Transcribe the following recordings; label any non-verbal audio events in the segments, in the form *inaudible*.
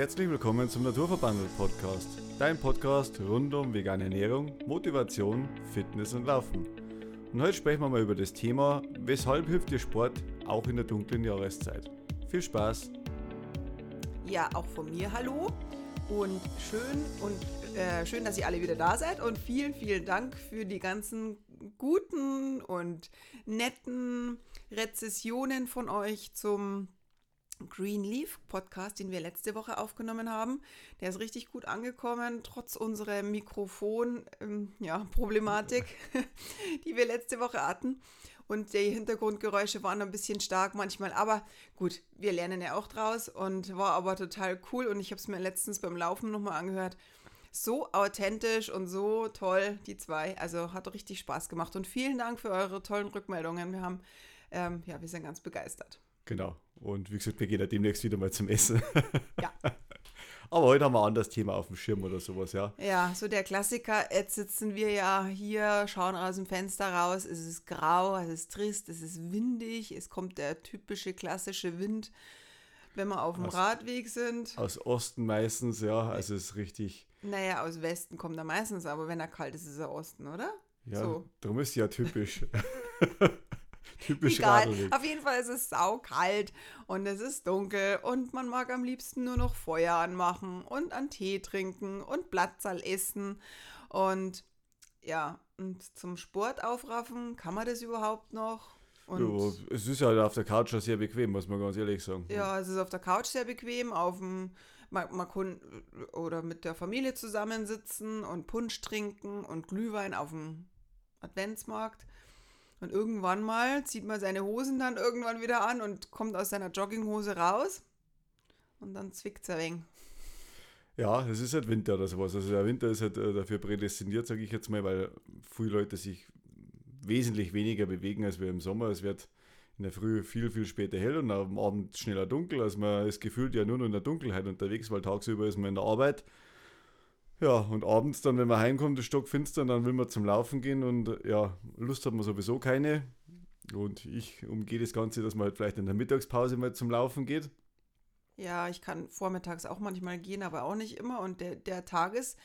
Herzlich willkommen zum Naturverbandelt Podcast, dein Podcast rund um vegane Ernährung, Motivation, Fitness und Laufen. Und heute sprechen wir mal über das Thema, weshalb hilft dir Sport auch in der dunklen Jahreszeit. Viel Spaß! Ja, auch von mir hallo und schön und äh, schön, dass ihr alle wieder da seid und vielen, vielen Dank für die ganzen guten und netten Rezessionen von euch zum Green Leaf Podcast, den wir letzte Woche aufgenommen haben. Der ist richtig gut angekommen, trotz unserer Mikrofon-Problematik, ähm, ja, *laughs* die wir letzte Woche hatten. Und die Hintergrundgeräusche waren ein bisschen stark manchmal. Aber gut, wir lernen ja auch draus und war aber total cool. Und ich habe es mir letztens beim Laufen nochmal angehört. So authentisch und so toll, die zwei. Also hat richtig Spaß gemacht. Und vielen Dank für eure tollen Rückmeldungen. Wir haben, ähm, ja, wir sind ganz begeistert. Genau. Und wie gesagt, wir gehen ja demnächst wieder mal zum Essen. Ja. *laughs* Aber heute haben wir ein anderes Thema auf dem Schirm oder sowas, ja. Ja, so der Klassiker. Jetzt sitzen wir ja hier, schauen aus dem Fenster raus. Es ist grau, es ist trist, es ist windig. Es kommt der typische klassische Wind, wenn wir auf dem aus, Radweg sind. Aus Osten meistens, ja. Also es ist richtig. Naja, aus Westen kommt er meistens, aber wenn er kalt ist, ist er Osten, oder? Ja, so. darum ist ja typisch. *laughs* Typisch Egal. Radlweg. Auf jeden Fall ist es saukalt und es ist dunkel und man mag am liebsten nur noch Feuer anmachen und an Tee trinken und Blattsal essen und ja, und zum Sport aufraffen, kann man das überhaupt noch? Und ja, es ist ja auf der Couch sehr bequem, muss man ganz ehrlich sagen. Ja, es ist auf der Couch sehr bequem, auf dem man, man kann oder mit der Familie zusammensitzen und Punsch trinken und Glühwein auf dem Adventsmarkt. Und irgendwann mal zieht man seine Hosen dann irgendwann wieder an und kommt aus seiner Jogginghose raus. Und dann zwickt es ein wenig. Ja, es ist halt Winter oder sowas. Also der Winter ist halt äh, dafür prädestiniert, sage ich jetzt mal, weil viele Leute sich wesentlich weniger bewegen als wir im Sommer. Es wird in der Früh viel, viel später hell und am Abend schneller dunkel. Also man ist gefühlt ja nur noch in der Dunkelheit unterwegs, weil tagsüber ist man in der Arbeit ja, und abends dann, wenn man heimkommt, ist stockfinster, dann will man zum Laufen gehen und ja, Lust hat man sowieso keine. Und ich umgehe das Ganze, dass man halt vielleicht in der Mittagspause mal zum Laufen geht. Ja, ich kann vormittags auch manchmal gehen, aber auch nicht immer. Und der, der Tages,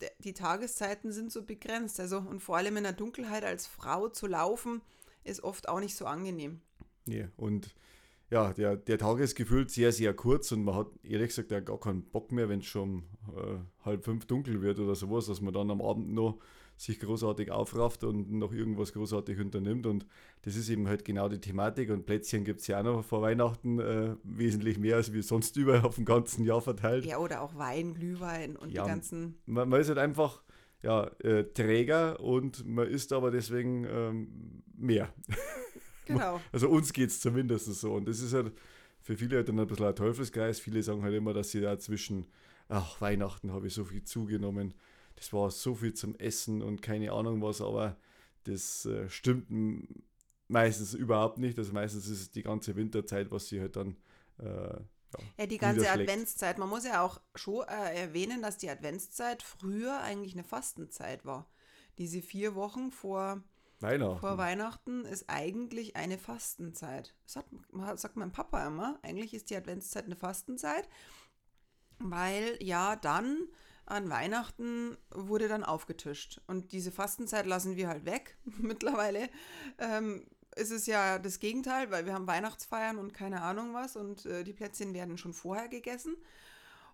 der, die Tageszeiten sind so begrenzt. Also, und vor allem in der Dunkelheit als Frau zu laufen, ist oft auch nicht so angenehm. Ja, und ja, der, der Tag ist gefühlt sehr, sehr kurz und man hat ehrlich gesagt ja gar keinen Bock mehr, wenn es schon äh, halb fünf dunkel wird oder sowas, dass man dann am Abend noch sich großartig aufrafft und noch irgendwas großartig unternimmt. Und das ist eben halt genau die Thematik. Und Plätzchen gibt es ja auch noch vor Weihnachten äh, wesentlich mehr als wir sonst überall auf dem ganzen Jahr verteilt. Ja, oder auch Wein, Glühwein und ja, die ganzen. Man, man, ist halt einfach ja, äh, Träger und man isst aber deswegen ähm, mehr. *laughs* Genau. *laughs* Also uns geht es zumindest so. Und das ist halt für viele halt dann ein bisschen ein Teufelskreis. Viele sagen halt immer, dass sie da zwischen, ach, Weihnachten habe ich so viel zugenommen. Das war so viel zum Essen und keine Ahnung was, aber das äh, stimmt meistens überhaupt nicht. Also meistens ist es die ganze Winterzeit, was sie halt dann äh, ja, ja, die ganze Adventszeit. Man muss ja auch schon äh, erwähnen, dass die Adventszeit früher eigentlich eine Fastenzeit war. Diese vier Wochen vor Weihnachten. Vor Weihnachten ist eigentlich eine Fastenzeit. Das hat, sagt mein Papa immer. Eigentlich ist die Adventszeit eine Fastenzeit, weil ja dann an Weihnachten wurde dann aufgetischt. Und diese Fastenzeit lassen wir halt weg. *laughs* Mittlerweile ähm, ist es ja das Gegenteil, weil wir haben Weihnachtsfeiern und keine Ahnung was und äh, die Plätzchen werden schon vorher gegessen.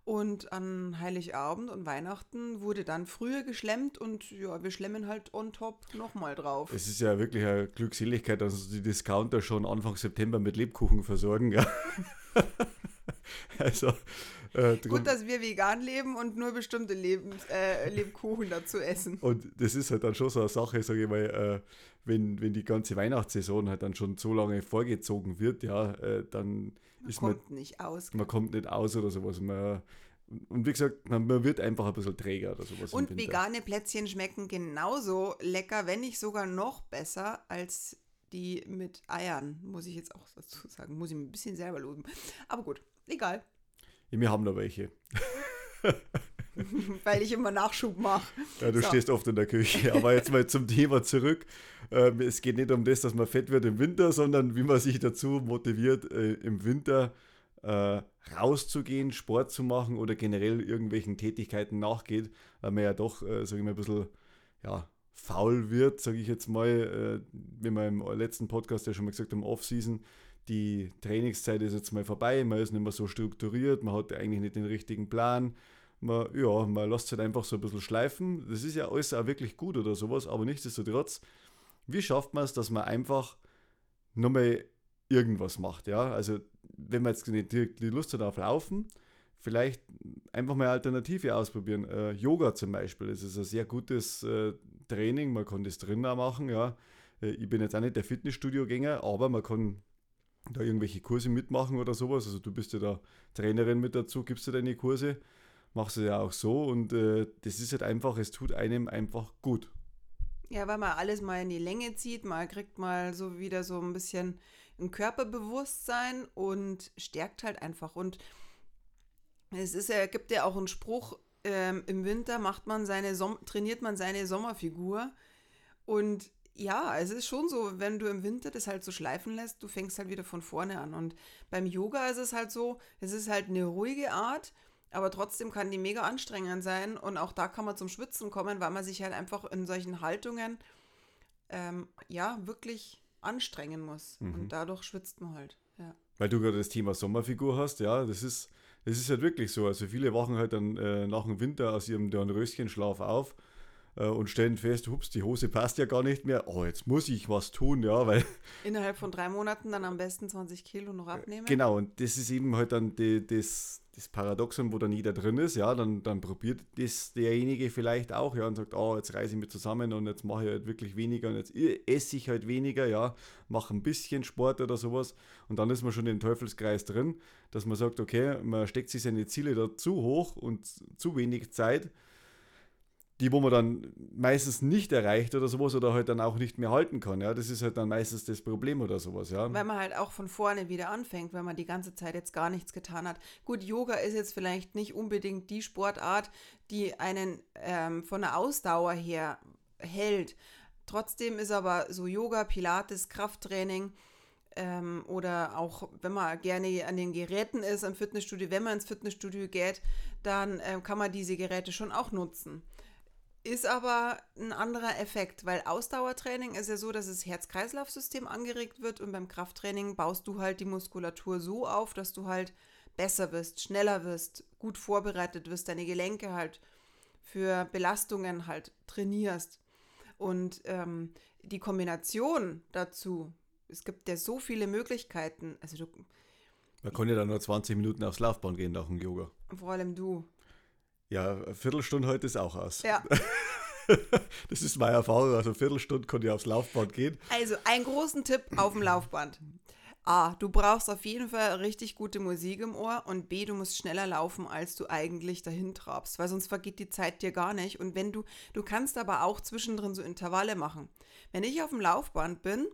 Und an Heiligabend und Weihnachten wurde dann früher geschlemmt und ja, wir schlemmen halt on top nochmal drauf. Es ist ja wirklich eine Glückseligkeit, dass die Discounter schon Anfang September mit Lebkuchen versorgen. Ja. *laughs* also, äh, Gut, dass wir vegan leben und nur bestimmte Lebens, äh, Lebkuchen dazu essen. Und das ist halt dann schon so eine Sache, sage ich mal, äh, wenn, wenn die ganze Weihnachtssaison halt dann schon so lange vorgezogen wird, ja, äh, dann man ist kommt man nicht aus. Man kommt nicht aus oder sowas. Man, und wie gesagt, man, man, wird einfach ein bisschen träger oder sowas. Und vegane Plätzchen schmecken genauso lecker, wenn nicht sogar noch besser als die mit Eiern, muss ich jetzt auch dazu sagen. Muss ich ein bisschen selber loben. Aber gut, egal. Ja, wir haben noch welche. *laughs* *laughs* Weil ich immer Nachschub mache. Ja, du so. stehst oft in der Küche. *laughs* Aber jetzt mal zum Thema zurück. Ähm, es geht nicht um das, dass man fett wird im Winter, sondern wie man sich dazu motiviert, äh, im Winter äh, rauszugehen, Sport zu machen oder generell irgendwelchen Tätigkeiten nachgeht, weil man ja doch, äh, sage ich mal, ein bisschen ja, faul wird, sage ich jetzt mal, wie wir im letzten Podcast ja schon mal gesagt haben, Off-Season, die Trainingszeit ist jetzt mal vorbei, man ist nicht mehr so strukturiert, man hat eigentlich nicht den richtigen Plan. Man, ja, man lässt es halt einfach so ein bisschen schleifen. Das ist ja alles auch wirklich gut oder sowas, aber nichtsdestotrotz, wie schafft man es, dass man einfach nochmal irgendwas macht? Ja, also wenn man jetzt nicht die Lust hat auf Laufen, vielleicht einfach mal Alternative ausprobieren. Äh, Yoga zum Beispiel, das ist ein sehr gutes äh, Training, man kann das drinnen auch machen, ja. Äh, ich bin jetzt auch nicht der Fitnessstudio-Gänger, aber man kann da irgendwelche Kurse mitmachen oder sowas. Also du bist ja da Trainerin mit dazu, gibst du deine Kurse, machst du ja auch so und äh, das ist halt einfach, es tut einem einfach gut. Ja, weil man alles mal in die Länge zieht, man kriegt mal so wieder so ein bisschen ein Körperbewusstsein und stärkt halt einfach. Und es ist ja, gibt ja auch einen Spruch, ähm, im Winter macht man seine Som trainiert man seine Sommerfigur. Und ja, es ist schon so, wenn du im Winter das halt so schleifen lässt, du fängst halt wieder von vorne an. Und beim Yoga ist es halt so, es ist halt eine ruhige Art, aber trotzdem kann die mega anstrengend sein. Und auch da kann man zum Schwitzen kommen, weil man sich halt einfach in solchen Haltungen ähm, ja wirklich anstrengen muss. Mhm. Und dadurch schwitzt man halt. Ja. Weil du gerade das Thema Sommerfigur hast, ja, das ist, das ist halt wirklich so. Also viele wachen halt dann äh, nach dem Winter aus ihrem Dornröschenschlaf auf und stellen fest, hups, die Hose passt ja gar nicht mehr. Oh, jetzt muss ich was tun, ja, weil. *laughs* Innerhalb von drei Monaten dann am besten 20 Kilo noch abnehmen. Genau, und das ist eben halt dann die, das, das Paradoxon, wo dann jeder drin ist, ja, dann, dann probiert das derjenige vielleicht auch, ja, und sagt, oh, jetzt reise ich mich zusammen und jetzt mache ich halt wirklich weniger und jetzt esse ich halt weniger, ja, mache ein bisschen Sport oder sowas und dann ist man schon im Teufelskreis drin, dass man sagt, okay, man steckt sich seine Ziele da zu hoch und zu wenig Zeit die, wo man dann meistens nicht erreicht oder sowas oder halt dann auch nicht mehr halten kann. Ja, das ist halt dann meistens das Problem oder sowas, ja. Weil man halt auch von vorne wieder anfängt, weil man die ganze Zeit jetzt gar nichts getan hat. Gut, Yoga ist jetzt vielleicht nicht unbedingt die Sportart, die einen ähm, von der Ausdauer her hält. Trotzdem ist aber so Yoga, Pilates, Krafttraining ähm, oder auch wenn man gerne an den Geräten ist, am Fitnessstudio, wenn man ins Fitnessstudio geht, dann ähm, kann man diese Geräte schon auch nutzen. Ist aber ein anderer Effekt, weil Ausdauertraining ist ja so, dass das Herz-Kreislauf-System angeregt wird und beim Krafttraining baust du halt die Muskulatur so auf, dass du halt besser wirst, schneller wirst, gut vorbereitet wirst, deine Gelenke halt für Belastungen halt trainierst. Und ähm, die Kombination dazu, es gibt ja so viele Möglichkeiten. Also du, Man kann ja dann nur 20 Minuten aufs Laufband gehen nach dem Yoga. Vor allem du. Ja, eine Viertelstunde heute ist auch aus. Ja. *laughs* das ist meine Erfahrung. Also eine Viertelstunde konnte ich aufs Laufband gehen. Also einen großen Tipp auf dem Laufband. A, du brauchst auf jeden Fall richtig gute Musik im Ohr und B, du musst schneller laufen, als du eigentlich dahin trabst, weil sonst vergeht die Zeit dir gar nicht. Und wenn du, du kannst aber auch zwischendrin so Intervalle machen. Wenn ich auf dem Laufband bin,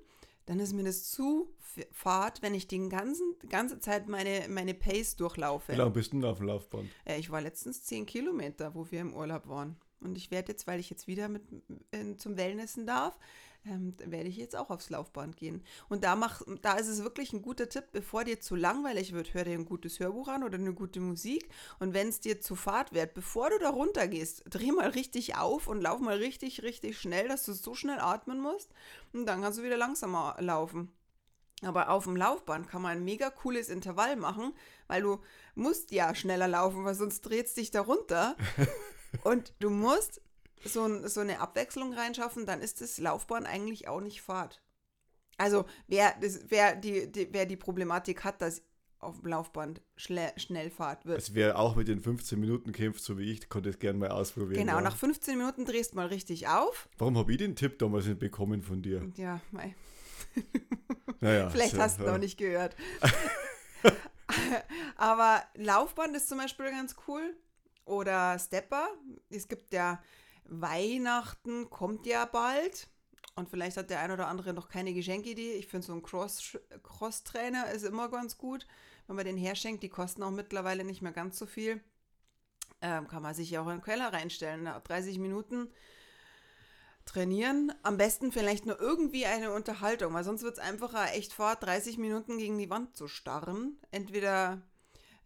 dann ist mir das zu fad, wenn ich die ganzen, ganze Zeit meine, meine Pace durchlaufe. Wie lange bist du denn auf dem Laufband? Äh, ich war letztens 10 Kilometer, wo wir im Urlaub waren. Und ich werde jetzt, weil ich jetzt wieder mit, äh, zum Wellnessen darf, ähm, werde ich jetzt auch aufs Laufband gehen. Und da, mach, da ist es wirklich ein guter Tipp, bevor dir zu langweilig wird, hör dir ein gutes Hörbuch an oder eine gute Musik. Und wenn es dir zu fad wird, bevor du da runter gehst, dreh mal richtig auf und lauf mal richtig, richtig schnell, dass du so schnell atmen musst. Und dann kannst du wieder langsamer laufen. Aber auf dem Laufband kann man ein mega cooles Intervall machen, weil du musst ja schneller laufen, weil sonst dreht es dich da runter. *laughs* Und du musst so, so eine Abwechslung reinschaffen, dann ist das Laufbahn eigentlich auch nicht Fahrt. Also wer, das, wer, die, die, wer die Problematik hat, dass auf dem Laufband schnell, Fahrt wird. Also wer auch mit den 15 Minuten kämpft, so wie ich, konnte es gerne mal ausprobieren. Genau, ja. nach 15 Minuten drehst du mal richtig auf. Warum habe ich den Tipp damals nicht bekommen von dir? Ja, mei. *laughs* Naja, *laughs* Vielleicht so, hast du ja. noch nicht gehört. *laughs* Aber Laufband ist zum Beispiel ganz cool. Oder Stepper. Es gibt ja Weihnachten, kommt ja bald. Und vielleicht hat der ein oder andere noch keine Geschenkidee. Ich finde, so ein Cross-Trainer ist immer ganz gut, wenn man den herschenkt. Die kosten auch mittlerweile nicht mehr ganz so viel. Ähm, kann man sich ja auch in den Keller reinstellen. 30 Minuten trainieren. Am besten vielleicht nur irgendwie eine Unterhaltung, weil sonst wird es einfacher, echt vor 30 Minuten gegen die Wand zu starren. Entweder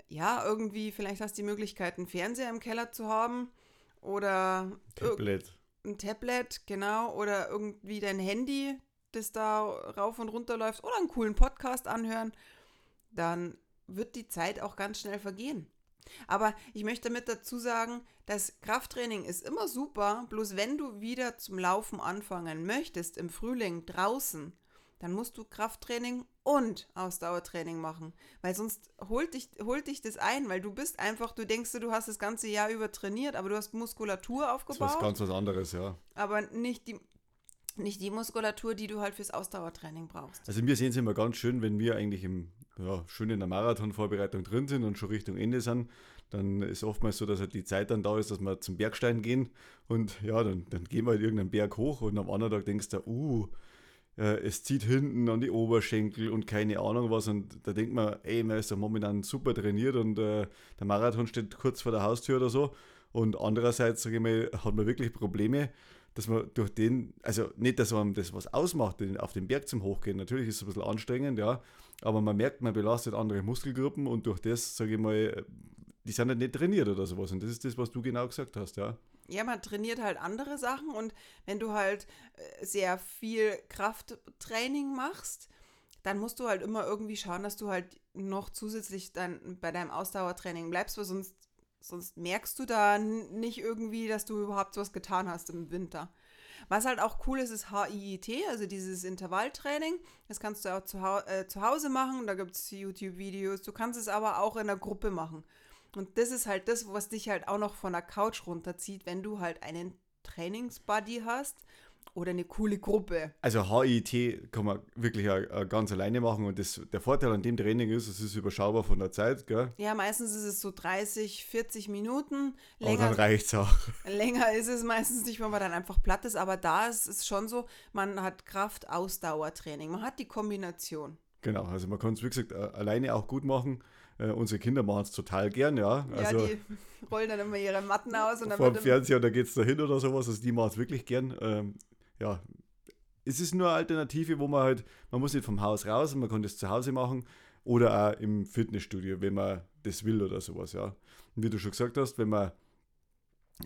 ja, irgendwie, vielleicht hast du die Möglichkeit, einen Fernseher im Keller zu haben oder Tablet. ein Tablet, genau, oder irgendwie dein Handy, das da rauf und runter läuft oder einen coolen Podcast anhören, dann wird die Zeit auch ganz schnell vergehen. Aber ich möchte damit dazu sagen, das Krafttraining ist immer super, bloß wenn du wieder zum Laufen anfangen möchtest im Frühling draußen, dann musst du Krafttraining und Ausdauertraining machen, weil sonst holt dich, holt dich das ein, weil du bist einfach, du denkst, du hast das ganze Jahr über trainiert, aber du hast Muskulatur aufgebaut. Das ist was ganz was anderes, ja. Aber nicht die, nicht die Muskulatur, die du halt fürs Ausdauertraining brauchst. Also wir sehen es immer ganz schön, wenn wir eigentlich im, ja, schön in der Marathonvorbereitung drin sind und schon Richtung Ende sind, dann ist oftmals so, dass halt die Zeit dann da ist, dass wir zum Bergstein gehen und ja, dann, dann gehen wir halt irgendeinen Berg hoch und am anderen Tag denkst du, uh, äh, es zieht hinten an die Oberschenkel und keine Ahnung was. Und da denkt man, ey, man ist ja momentan super trainiert und äh, der Marathon steht kurz vor der Haustür oder so. Und andererseits, sage ich mal, hat man wirklich Probleme, dass man durch den, also nicht, dass man das was ausmacht, auf den Berg zum Hochgehen. Natürlich ist es ein bisschen anstrengend, ja, aber man merkt, man belastet andere Muskelgruppen und durch das, sage ich mal, die sind halt nicht trainiert oder sowas. Und das ist das, was du genau gesagt hast, ja ja, man trainiert halt andere Sachen und wenn du halt äh, sehr viel Krafttraining machst, dann musst du halt immer irgendwie schauen, dass du halt noch zusätzlich dann bei deinem Ausdauertraining bleibst, weil sonst, sonst merkst du da nicht irgendwie, dass du überhaupt was getan hast im Winter. Was halt auch cool ist, ist HIIT, also dieses Intervalltraining. Das kannst du auch zu, äh, zu Hause machen, da gibt es YouTube-Videos. Du kannst es aber auch in der Gruppe machen. Und das ist halt das, was dich halt auch noch von der Couch runterzieht, wenn du halt einen Trainingsbuddy hast oder eine coole Gruppe. Also HIT kann man wirklich ganz alleine machen und das, der Vorteil an dem Training ist, es ist überschaubar von der Zeit, gell? Ja, meistens ist es so 30, 40 Minuten. Länger, aber dann reicht es auch. *laughs* Länger ist es meistens nicht, wenn man dann einfach platt ist, aber da ist es schon so, man hat Kraft-Ausdauertraining, man hat die Kombination. Genau, also man kann es, wie gesagt, alleine auch gut machen. Äh, unsere Kinder machen es total gern, ja. Also, ja, die rollen dann immer ihre Matten aus. Und dann vor dem Fernseher, da geht es da hin oder sowas. Also die machen es wirklich gern. Ähm, ja, es ist nur eine Alternative, wo man halt, man muss nicht vom Haus raus und man kann das zu Hause machen oder auch im Fitnessstudio, wenn man das will oder sowas, ja. Und wie du schon gesagt hast, wenn man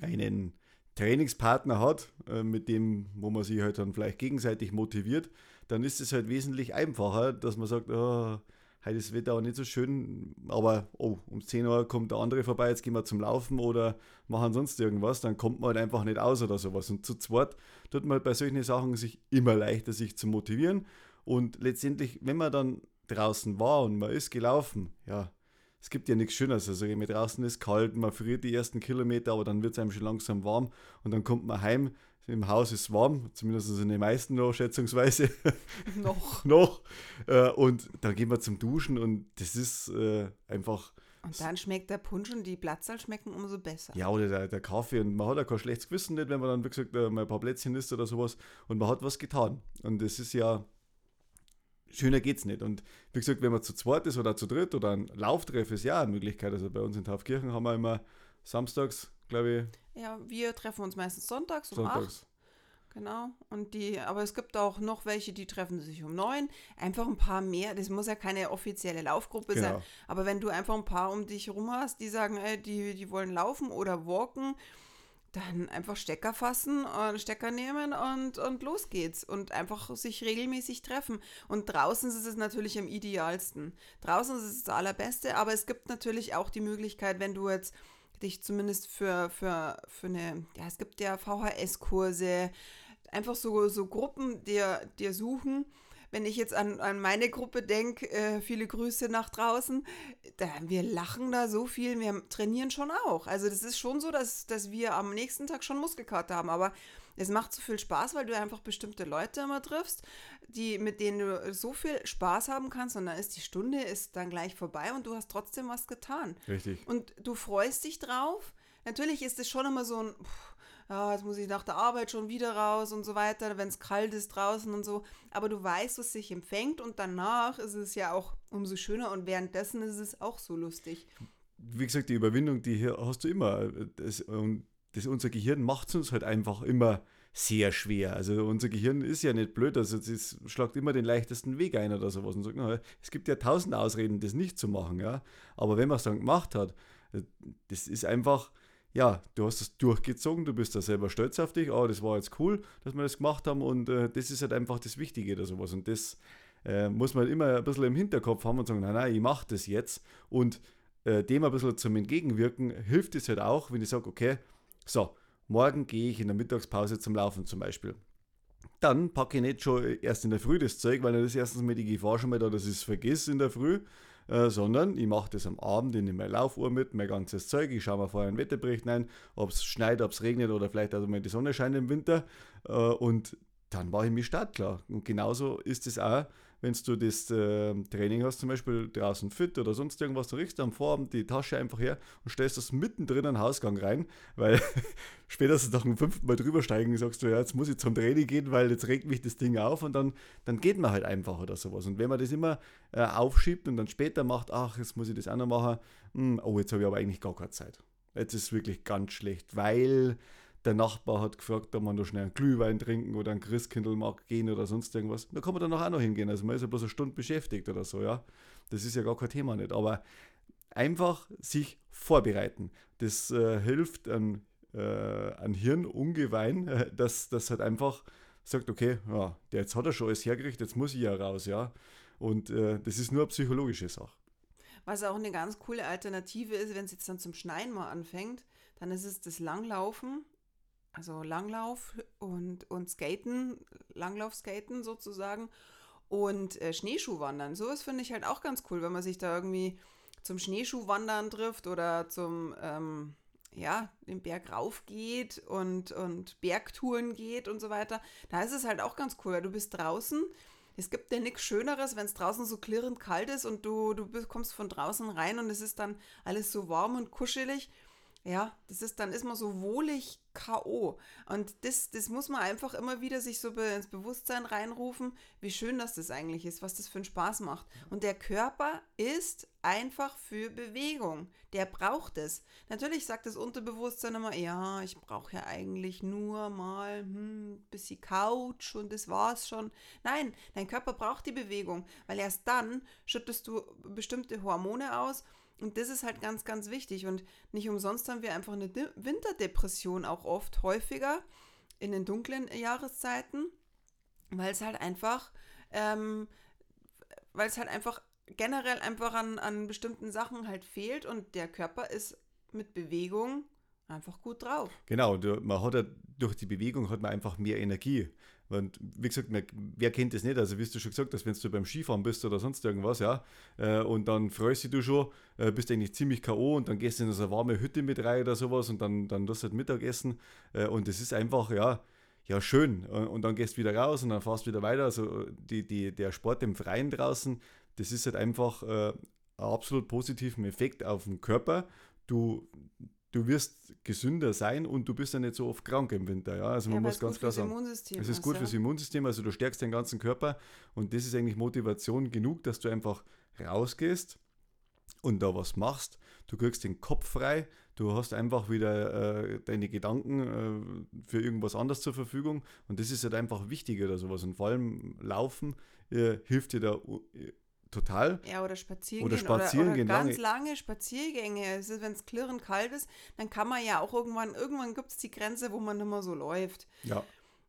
einen Trainingspartner hat, äh, mit dem, wo man sich halt dann vielleicht gegenseitig motiviert, dann ist es halt wesentlich einfacher, dass man sagt, oh, heute ist das Wetter auch nicht so schön, aber oh, um 10 Uhr kommt der andere vorbei, jetzt gehen wir zum Laufen oder machen sonst irgendwas, dann kommt man halt einfach nicht aus oder sowas. Und zu zweit tut man halt bei solchen Sachen sich immer leichter, sich zu motivieren. Und letztendlich, wenn man dann draußen war und man ist gelaufen, ja, es gibt ja nichts Schöneres. Also, wenn draußen ist kalt, man friert die ersten Kilometer, aber dann wird es einem schon langsam warm und dann kommt man heim, im Haus ist warm, zumindest in den meisten noch schätzungsweise. *laughs* Noch. *laughs* noch. Äh, und dann gehen wir zum Duschen und das ist äh, einfach. Und dann schmeckt der Punsch und die Platzal schmecken umso besser. Ja, oder der, der Kaffee. Und man hat ja kein schlechtes Gewissen nicht, wenn man dann, wie gesagt, äh, mal ein paar Plätzchen isst oder sowas. Und man hat was getan. Und das ist ja. Schöner geht's nicht. Und wie gesagt, wenn man zu zweit ist oder zu dritt oder ein Lauftreff ist ja eine Möglichkeit. Also bei uns in Taufkirchen haben wir immer samstags glaube ich. Ja, wir treffen uns meistens sonntags um sonntags. 8. Genau. Und die, aber es gibt auch noch welche, die treffen sich um neun. Einfach ein paar mehr. Das muss ja keine offizielle Laufgruppe genau. sein. Aber wenn du einfach ein paar um dich herum hast, die sagen, ey, die, die wollen laufen oder walken, dann einfach Stecker fassen, äh, Stecker nehmen und, und los geht's. Und einfach sich regelmäßig treffen. Und draußen ist es natürlich am idealsten. Draußen ist es das Allerbeste, aber es gibt natürlich auch die Möglichkeit, wenn du jetzt dich zumindest für, für, für eine, ja, es gibt ja VHS-Kurse, einfach so, so Gruppen dir, dir suchen. Wenn ich jetzt an, an meine Gruppe denke, äh, viele Grüße nach draußen, da, wir lachen da so viel, wir trainieren schon auch. Also das ist schon so, dass, dass wir am nächsten Tag schon Muskelkater haben, aber es macht so viel Spaß, weil du einfach bestimmte Leute immer triffst, die, mit denen du so viel Spaß haben kannst und dann ist die Stunde ist dann gleich vorbei und du hast trotzdem was getan. Richtig. Und du freust dich drauf. Natürlich ist es schon immer so ein, pff, ja, jetzt muss ich nach der Arbeit schon wieder raus und so weiter, wenn es kalt ist draußen und so. Aber du weißt, was sich empfängt und danach ist es ja auch umso schöner und währenddessen ist es auch so lustig. Wie gesagt, die Überwindung, die hier hast du immer. Das, und das, unser Gehirn macht es uns halt einfach immer sehr schwer. Also unser Gehirn ist ja nicht blöd, also es schlagt immer den leichtesten Weg ein oder sowas und sagt, na, es gibt ja tausend Ausreden, das nicht zu machen, ja. Aber wenn man es dann gemacht hat, äh, das ist einfach, ja, du hast es durchgezogen, du bist da selber stolz auf dich, oh, das war jetzt cool, dass wir das gemacht haben und äh, das ist halt einfach das Wichtige oder sowas. Und das äh, muss man immer ein bisschen im Hinterkopf haben und sagen, nein, nein, ich mache das jetzt. Und äh, dem ein bisschen zum Entgegenwirken hilft es halt auch, wenn ich sage, okay, so, morgen gehe ich in der Mittagspause zum Laufen zum Beispiel. Dann packe ich nicht schon erst in der Früh das Zeug, weil dann ist erstens mal die Gefahr schon mal da, dass ich es vergesse in der Früh, äh, sondern ich mache das am Abend, ich nehme meine Laufuhr mit, mein ganzes Zeug, ich schaue mir vorher einen Wetterbericht rein, ob es schneit, ob es regnet oder vielleicht auch mal die Sonne scheint im Winter äh, und dann mache ich mich startklar. Und genauso ist es auch, wenn du das äh, Training hast, zum Beispiel draußen fit oder sonst irgendwas, du riechst am Vorabend die Tasche einfach her und stellst das mittendrin in den Hausgang rein, *laughs* weil spätestens nach dem fünften Mal drüber steigen sagst du, ja, jetzt muss ich zum Training gehen, weil jetzt regt mich das Ding auf und dann, dann geht man halt einfach oder sowas. Und wenn man das immer äh, aufschiebt und dann später macht, ach, jetzt muss ich das auch noch machen, mh, hm, oh, jetzt habe ich aber eigentlich gar keine Zeit. Jetzt ist es wirklich ganz schlecht, weil der Nachbar hat gefragt, ob man noch schnell einen Glühwein trinken oder einen Christkindlmarkt gehen oder sonst irgendwas. Da kann man dann auch noch hingehen. Also man ist ja bloß eine Stunde beschäftigt oder so, ja. Das ist ja gar kein Thema nicht. Aber einfach sich vorbereiten. Das äh, hilft an, äh, an Hirn ungewein, äh, *laughs* dass das halt einfach sagt, okay, ja, der jetzt hat er schon alles hergerichtet, jetzt muss ich ja raus, ja. Und äh, das ist nur eine psychologische Sache. Was auch eine ganz coole Alternative ist, wenn es jetzt dann zum Schneien mal anfängt, dann ist es das Langlaufen also Langlauf und, und Skaten, Langlaufskaten sozusagen und äh, Schneeschuhwandern. Sowas finde ich halt auch ganz cool, wenn man sich da irgendwie zum Schneeschuhwandern trifft oder zum, ähm, ja, den Berg rauf geht und, und Bergtouren geht und so weiter. Da ist es halt auch ganz cool, weil du bist draußen. Es gibt ja nichts Schöneres, wenn es draußen so klirrend kalt ist und du, du kommst von draußen rein und es ist dann alles so warm und kuschelig. Ja, das ist, dann ist man so wohlig K.O. Und das, das muss man einfach immer wieder sich so ins Bewusstsein reinrufen, wie schön das das eigentlich ist, was das für einen Spaß macht. Und der Körper ist einfach für Bewegung. Der braucht es. Natürlich sagt das Unterbewusstsein immer, ja, ich brauche ja eigentlich nur mal hm, ein bisschen Couch und das war's schon. Nein, dein Körper braucht die Bewegung, weil erst dann schüttest du bestimmte Hormone aus und das ist halt ganz, ganz wichtig. Und nicht umsonst haben wir einfach eine Winterdepression auch oft häufiger in den dunklen Jahreszeiten, weil es halt einfach, ähm, weil es halt einfach generell einfach an, an bestimmten Sachen halt fehlt und der Körper ist mit Bewegung einfach gut drauf. Genau, man hat ja durch die Bewegung hat man einfach mehr Energie. Und wie gesagt, wer kennt das nicht? Also, wie du schon gesagt hast, wenn du beim Skifahren bist oder sonst irgendwas, ja, äh, und dann freust du schon, äh, bist eigentlich ziemlich K.O. und dann gehst du in so eine warme Hütte mit rein oder sowas und dann, dann du halt Mittagessen. Äh, und das ist einfach, ja, ja, schön. Und dann gehst du wieder raus und dann fährst du wieder weiter. Also, die, die, der Sport im Freien draußen, das ist halt einfach äh, einen absolut positiven Effekt auf den Körper. Du, du wirst gesünder sein und du bist ja nicht so oft krank im Winter. Ja? Also man ja, muss ganz klar sagen, es ist gut fürs Immunsystem, also du stärkst deinen ganzen Körper und das ist eigentlich Motivation genug, dass du einfach rausgehst und da was machst. Du kriegst den Kopf frei, du hast einfach wieder äh, deine Gedanken äh, für irgendwas anderes zur Verfügung und das ist halt einfach wichtiger oder sowas. Und vor allem Laufen äh, hilft dir da Total. Ja, oder spazieren oder gehen. Spazieren oder, oder ganz lange. lange Spaziergänge. Also wenn es klirrend kalt ist, dann kann man ja auch irgendwann, irgendwann gibt es die Grenze, wo man nicht mehr so läuft. Ja.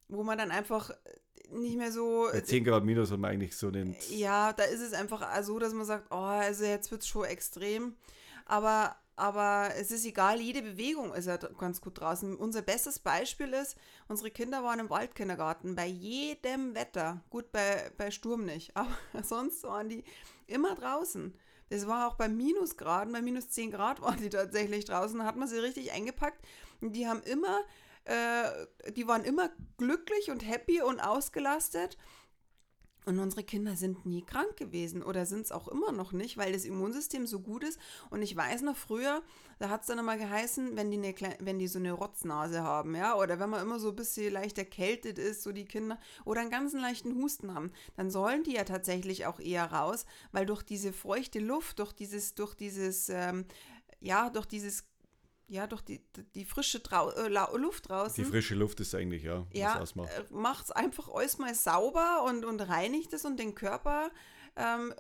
Wo man dann einfach nicht mehr so. Bei 10 Grad minus hat man eigentlich so den. Ja, da ist es einfach so, dass man sagt, oh, also jetzt wird es schon extrem. Aber aber es ist egal, jede Bewegung ist ja ganz gut draußen. Unser bestes Beispiel ist, unsere Kinder waren im Waldkindergarten bei jedem Wetter. Gut, bei, bei Sturm nicht, *laughs* aber sonst waren die immer draußen. Das war auch bei Minusgraden, bei minus 10 Grad waren die tatsächlich draußen, da hat man sie richtig eingepackt. Und die haben immer, äh, die waren immer glücklich und happy und ausgelastet. Und unsere Kinder sind nie krank gewesen oder sind es auch immer noch nicht, weil das Immunsystem so gut ist. Und ich weiß noch früher, da hat es dann immer geheißen, wenn die, eine, wenn die so eine Rotznase haben, ja, oder wenn man immer so ein bisschen leicht erkältet ist, so die Kinder, oder einen ganzen leichten Husten haben, dann sollen die ja tatsächlich auch eher raus, weil durch diese feuchte Luft, durch dieses, durch dieses, ähm, ja, durch dieses ja, durch die, die frische Trau äh, Luft draußen. Die frische Luft ist eigentlich, ja, ja macht es äh, einfach alles mal sauber und, und reinigt es und den Körper ähm,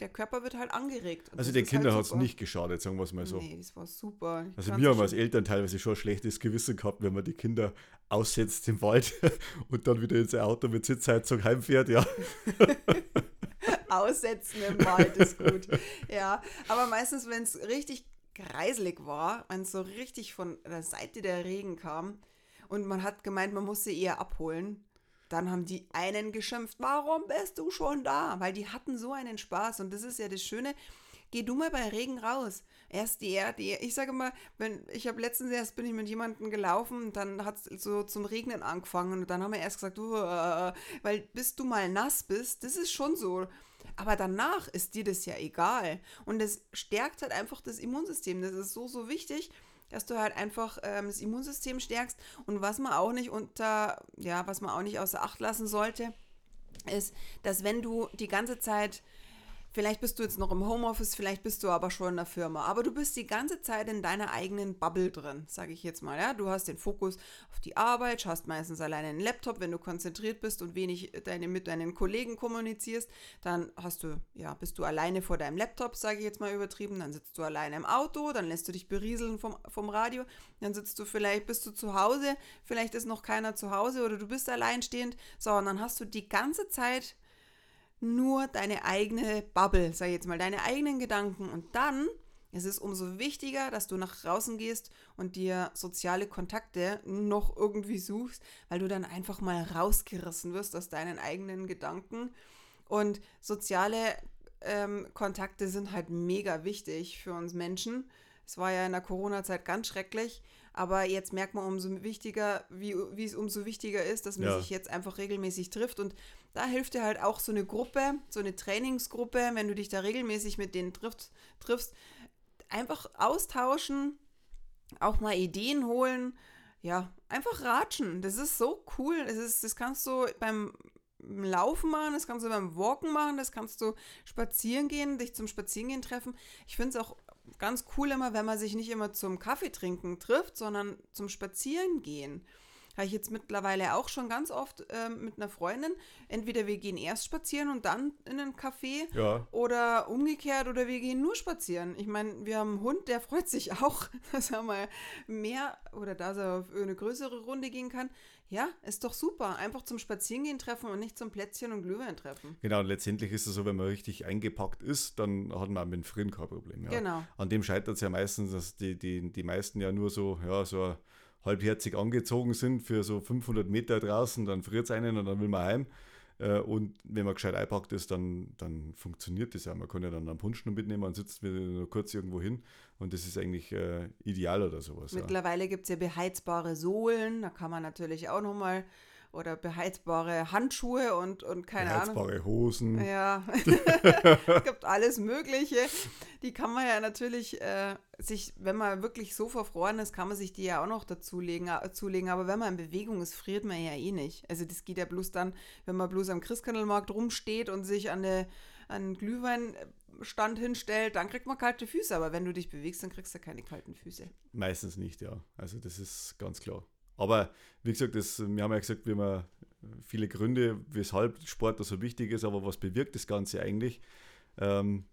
der Körper wird halt angeregt. Also den Kindern halt hat es nicht geschadet, sagen wir es mal so. Nee, das war super. Ich also wir haben als Eltern teilweise schon ein schlechtes Gewissen gehabt, wenn man die Kinder aussetzt im Wald *laughs* und dann wieder ins Auto mit Sitzheizung heimfährt, ja. *laughs* Aussetzen im Wald ist gut. Ja, aber meistens, wenn es richtig kreiselig war, wenn es so richtig von der Seite der Regen kam und man hat gemeint, man muss sie eher abholen, dann haben die einen geschimpft, warum bist du schon da? Weil die hatten so einen Spaß und das ist ja das Schöne. Geh du mal bei Regen raus. Erst die, die ich sage mal, wenn ich habe letztens erst bin ich mit jemandem gelaufen, dann hat es so zum Regnen angefangen und dann haben wir erst gesagt, du, äh, weil bis du mal nass bist, das ist schon so. Aber danach ist dir das ja egal. Und das stärkt halt einfach das Immunsystem. Das ist so, so wichtig dass du halt einfach ähm, das Immunsystem stärkst. Und was man auch nicht unter, ja, was man auch nicht außer Acht lassen sollte, ist, dass wenn du die ganze Zeit Vielleicht bist du jetzt noch im Homeoffice, vielleicht bist du aber schon in der Firma. Aber du bist die ganze Zeit in deiner eigenen Bubble drin, sage ich jetzt mal. Ja? Du hast den Fokus auf die Arbeit, schaust meistens alleine einen Laptop, wenn du konzentriert bist und wenig deine, mit deinen Kollegen kommunizierst. Dann hast du, ja, bist du alleine vor deinem Laptop, sage ich jetzt mal übertrieben. Dann sitzt du alleine im Auto, dann lässt du dich berieseln vom, vom Radio. Dann sitzt du vielleicht, bist du zu Hause, vielleicht ist noch keiner zu Hause oder du bist alleinstehend. So, und dann hast du die ganze Zeit nur deine eigene Bubble, sag ich jetzt mal, deine eigenen Gedanken. Und dann ist es umso wichtiger, dass du nach draußen gehst und dir soziale Kontakte noch irgendwie suchst, weil du dann einfach mal rausgerissen wirst aus deinen eigenen Gedanken. Und soziale ähm, Kontakte sind halt mega wichtig für uns Menschen. Es war ja in der Corona-Zeit ganz schrecklich, aber jetzt merkt man umso wichtiger, wie, wie es umso wichtiger ist, dass man ja. sich jetzt einfach regelmäßig trifft. Und da hilft dir halt auch so eine Gruppe, so eine Trainingsgruppe, wenn du dich da regelmäßig mit denen triffst, triffst einfach austauschen, auch mal Ideen holen. Ja, einfach ratschen. Das ist so cool. Das, ist, das kannst du beim Laufen machen, das kannst du beim Walken machen, das kannst du spazieren gehen, dich zum Spazierengehen treffen. Ich finde es auch ganz cool immer, wenn man sich nicht immer zum Kaffee trinken trifft, sondern zum Spazierengehen. Habe ich jetzt mittlerweile auch schon ganz oft äh, mit einer Freundin. Entweder wir gehen erst spazieren und dann in einen Café ja. oder umgekehrt oder wir gehen nur spazieren. Ich meine, wir haben einen Hund, der *laughs* freut sich auch, dass er mal mehr oder dass er auf eine größere Runde gehen kann. Ja, ist doch super. Einfach zum Spazierengehen treffen und nicht zum Plätzchen und Glühwein treffen. Genau, und letztendlich ist es so, wenn man richtig eingepackt ist, dann hat man mit dem Frieden kein Problem. Ja. Genau. An dem scheitert es ja meistens, dass die, die, die meisten ja nur so, ja, so halbherzig angezogen sind für so 500 Meter draußen, dann friert es einen und dann will man heim. Äh, und wenn man gescheit einpackt ist, dann, dann funktioniert das ja. Man kann ja dann einen Punsch noch mitnehmen und sitzt nur kurz irgendwo hin. Und das ist eigentlich äh, ideal oder sowas. Mittlerweile ja. gibt es ja beheizbare Sohlen. Da kann man natürlich auch nochmal oder beheizbare Handschuhe und, und keine beheizbare Ahnung. Hosen. Ja, *laughs* es gibt alles Mögliche. Die kann man ja natürlich äh, sich, wenn man wirklich so verfroren ist, kann man sich die ja auch noch dazulegen, äh, zulegen. Aber wenn man in Bewegung ist, friert man ja eh nicht. Also das geht ja bloß dann, wenn man bloß am Christkindlmarkt rumsteht und sich an eine an Glühweinstand hinstellt, dann kriegt man kalte Füße. Aber wenn du dich bewegst, dann kriegst du keine kalten Füße. Meistens nicht, ja. Also das ist ganz klar. Aber wie gesagt, das, wir haben ja gesagt, wir haben viele Gründe, weshalb Sport so wichtig ist, aber was bewirkt das Ganze eigentlich? Ähm,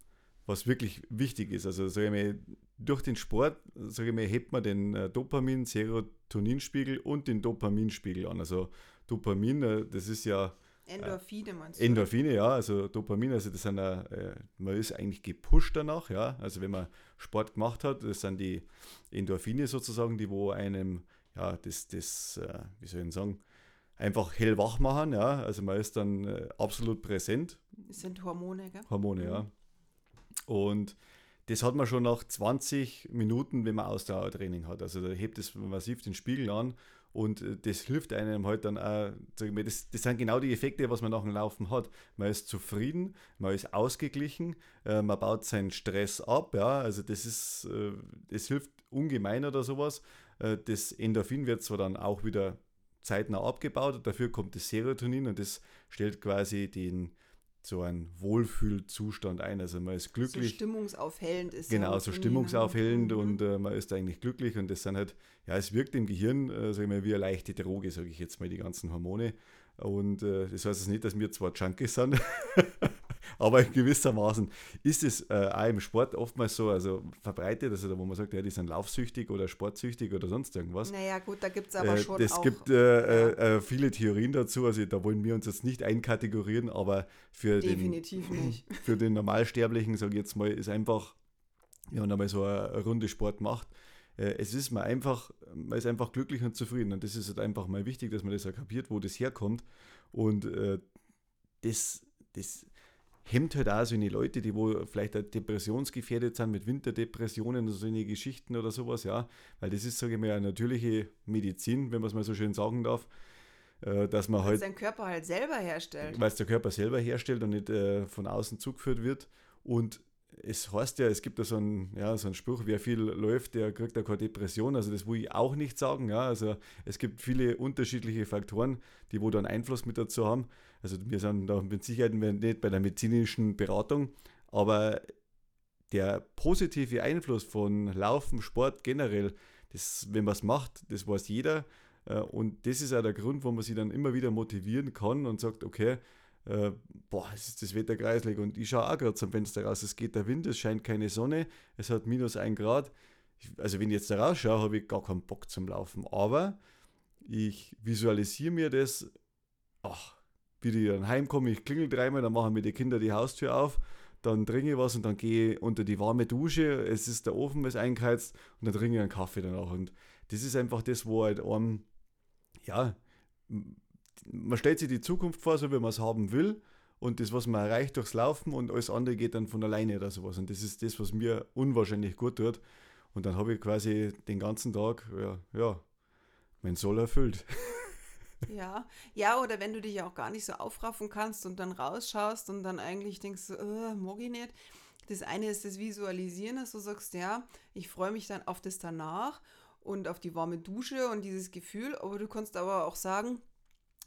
was wirklich wichtig ist. Also sage ich mal, durch den Sport, sage ich mal, hebt man den äh, Dopamin, Serotoninspiegel und den Dopaminspiegel an. Also Dopamin, äh, das ist ja äh, Endorphine meinst du? Endorphine, ja, also Dopamin, also das sind äh, man ist eigentlich gepusht danach, ja. Also wenn man Sport gemacht hat, das sind die Endorphine sozusagen, die wo einem ja, das, das äh, wie soll ich sagen, einfach hellwach machen. Ja? Also man ist dann äh, absolut präsent. Das sind Hormone, gell? Hormone, mhm. ja. Und das hat man schon nach 20 Minuten, wenn man Ausdauertraining hat. Also da hebt es massiv den Spiegel an und äh, das hilft einem halt dann auch, das, das sind genau die Effekte, was man nach dem Laufen hat. Man ist zufrieden, man ist ausgeglichen, man baut seinen Stress ab, ja, also das ist, das hilft ungemein oder sowas. Äh, das Endorphin wird zwar dann auch wieder zeitnah abgebaut, dafür kommt das Serotonin und das stellt quasi den, so einen Wohlfühlzustand ein. Also man ist glücklich. So stimmungsaufhellend ist Genau, ja so stimmungsaufhellend mhm. und äh, man ist eigentlich glücklich und das sind halt, ja, es wirkt im Gehirn, äh, sag ich mal, wie eine leichte Droge, sage ich jetzt mal, die ganzen Hormone. Und äh, das heißt jetzt nicht, dass wir zwar Junkies sind, *laughs* aber gewissermaßen ist es äh, auch im Sport oftmals so, also verbreitet, also wo man sagt, ja, die sind laufsüchtig oder sportsüchtig oder sonst irgendwas. Naja, gut, da gibt es aber äh, schon. Es gibt äh. Äh, viele Theorien dazu, also da wollen wir uns jetzt nicht einkategorieren, aber für, Definitiv den, nicht. *laughs* für den Normalsterblichen, sage ich jetzt mal, ist einfach, wenn man einmal so eine, Runde Sport macht, äh, es ist man einfach, man ist einfach glücklich und zufrieden. Und das ist halt einfach mal wichtig, dass man das auch kapiert, wo das herkommt. Und äh, das, das hemmt halt auch so eine Leute, die wo vielleicht depressionsgefährdet sind mit Winterdepressionen oder so eine Geschichten oder sowas, ja. Weil das ist, sage ich mal, eine natürliche Medizin, wenn man es mal so schön sagen darf. Äh, dass man weil halt. Weil Körper halt selber herstellt. Weil es der Körper selber herstellt und nicht äh, von außen zugeführt wird. Und es heißt ja, es gibt da so einen, ja, so einen Spruch, wer viel läuft, der kriegt ja keine Depression. Also das will ich auch nicht sagen. Ja. Also es gibt viele unterschiedliche Faktoren, die wo dann Einfluss mit dazu haben. Also wir sind da mit Sicherheit nicht bei der medizinischen Beratung, aber der positive Einfluss von Laufen, Sport generell, das, wenn man es macht, das weiß jeder. Äh, und das ist auch der Grund, wo man sich dann immer wieder motivieren kann und sagt, okay, äh, boah, es ist das Wetter kreislig und ich schaue auch gerade zum Fenster raus, es geht der Wind, es scheint keine Sonne, es hat minus ein Grad. Also wenn ich jetzt da rausschaue, habe ich gar keinen Bock zum Laufen, aber ich visualisiere mir das, ach, wie ich dann heimkomme, ich klingel dreimal, dann machen mir die Kinder die Haustür auf, dann trinke ich was und dann gehe ich unter die warme Dusche, es ist der Ofen ist eingeheizt und dann trinke ich einen Kaffee danach. Und das ist einfach das, wo halt einem, ja, man stellt sich die Zukunft vor, so wie man es haben will. Und das, was man erreicht durchs Laufen und alles andere geht dann von alleine oder sowas. Und das ist das, was mir unwahrscheinlich gut tut. Und dann habe ich quasi den ganzen Tag, ja, ja, mein Soll erfüllt. *laughs* Ja, ja, oder wenn du dich auch gar nicht so aufraffen kannst und dann rausschaust und dann eigentlich denkst, äh, mag ich nicht. Das eine ist das Visualisieren, dass du sagst, ja, ich freue mich dann auf das danach und auf die warme Dusche und dieses Gefühl. Aber du kannst aber auch sagen,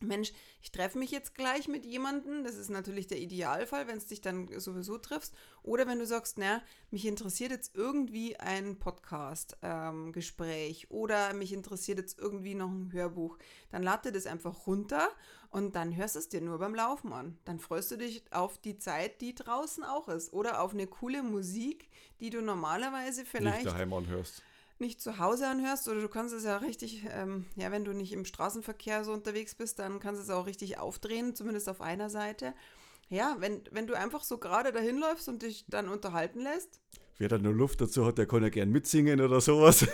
Mensch, ich treffe mich jetzt gleich mit jemandem, das ist natürlich der Idealfall, wenn es dich dann sowieso triffst. Oder wenn du sagst, na, mich interessiert jetzt irgendwie ein Podcast-Gespräch ähm, oder mich interessiert jetzt irgendwie noch ein Hörbuch, dann lade das einfach runter und dann hörst du es dir nur beim Laufen an. Dann freust du dich auf die Zeit, die draußen auch ist. Oder auf eine coole Musik, die du normalerweise vielleicht. Nicht daheim anhörst nicht zu Hause anhörst oder du kannst es ja richtig, ähm, ja, wenn du nicht im Straßenverkehr so unterwegs bist, dann kannst du es auch richtig aufdrehen, zumindest auf einer Seite. Ja, wenn, wenn du einfach so gerade dahin läufst und dich dann unterhalten lässt. Wer da nur Luft dazu hat, der kann ja gern mitsingen oder sowas.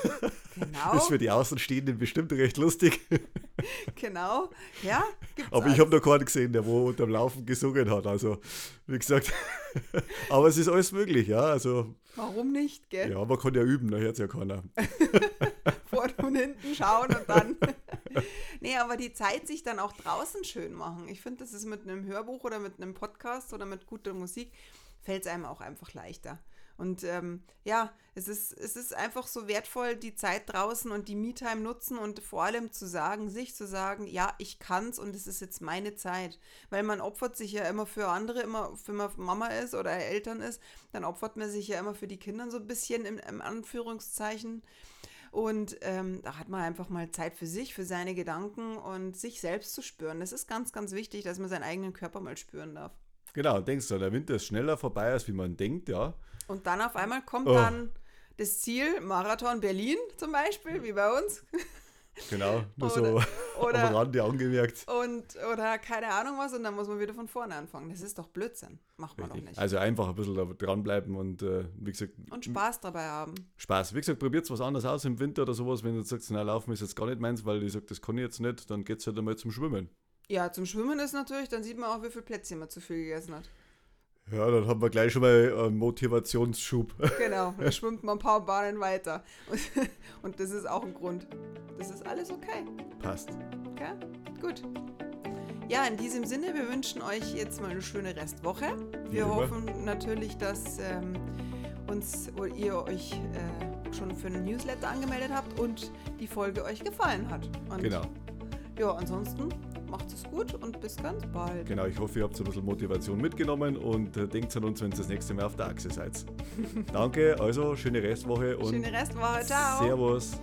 Genau. Das ist für die Außenstehenden bestimmt recht lustig. Genau, ja. Aber ich habe noch keinen gesehen, der wo unterm Laufen gesungen hat. Also, wie gesagt, *laughs* aber es ist alles möglich, ja. Also, Warum nicht, gell? Ja, man kann ja üben, da hört es ja keiner. *laughs* Vor und hinten schauen und dann. *laughs* nee, aber die Zeit sich dann auch draußen schön machen. Ich finde, das ist mit einem Hörbuch oder mit einem Podcast oder mit guter Musik, fällt es einem auch einfach leichter. Und ähm, ja, es ist, es ist einfach so wertvoll, die Zeit draußen und die Me-Time nutzen und vor allem zu sagen, sich zu sagen, ja, ich kann's und es ist jetzt meine Zeit. Weil man opfert sich ja immer für andere, immer für man Mama ist oder Eltern ist, dann opfert man sich ja immer für die Kinder so ein bisschen im, im Anführungszeichen. Und ähm, da hat man einfach mal Zeit für sich, für seine Gedanken und sich selbst zu spüren. Das ist ganz, ganz wichtig, dass man seinen eigenen Körper mal spüren darf. Genau, denkst du, der Winter ist schneller vorbei, als wie man denkt, ja. Und dann auf einmal kommt oh. dann das Ziel, Marathon Berlin zum Beispiel, wie bei uns. Genau, nur oder, so oder, *laughs* am Rande angemerkt. Und, oder keine Ahnung was, und dann muss man wieder von vorne anfangen. Das ist doch Blödsinn. Macht man Richtig. doch nicht. Also einfach ein bisschen dranbleiben und äh, wie gesagt. Und Spaß dabei haben. Spaß. Wie gesagt, probiert was anderes aus im Winter oder sowas. Wenn du jetzt sagst, na, laufen ist jetzt gar nicht meins, weil ich sage, das kann ich jetzt nicht, dann geht es halt einmal zum Schwimmen. Ja, zum Schwimmen ist natürlich, dann sieht man auch, wie viel Plätzchen man zu viel gegessen hat. Ja, dann haben wir gleich schon mal einen Motivationsschub. *laughs* Genau, dann schwimmt man ein paar Bahnen weiter. Und, *laughs* und, das ist auch ein Grund. Das ist alles okay. Passt. Okay, gut. Ja, in diesem Sinne, wir wünschen euch jetzt mal eine schöne Restwoche. Wir ja, hoffen natürlich, dass ähm, uns oder ihr euch äh, schon für einen Newsletter angemeldet habt und die Folge euch gefallen hat. Und genau. Ja, ansonsten macht es gut und bis ganz bald. Genau, ich hoffe, ihr habt so ein bisschen Motivation mitgenommen und äh, denkt an uns, wenn ihr das nächste Mal auf der Achse seid. *laughs* Danke, also schöne Restwoche und schöne Restwoche, ciao. Servus.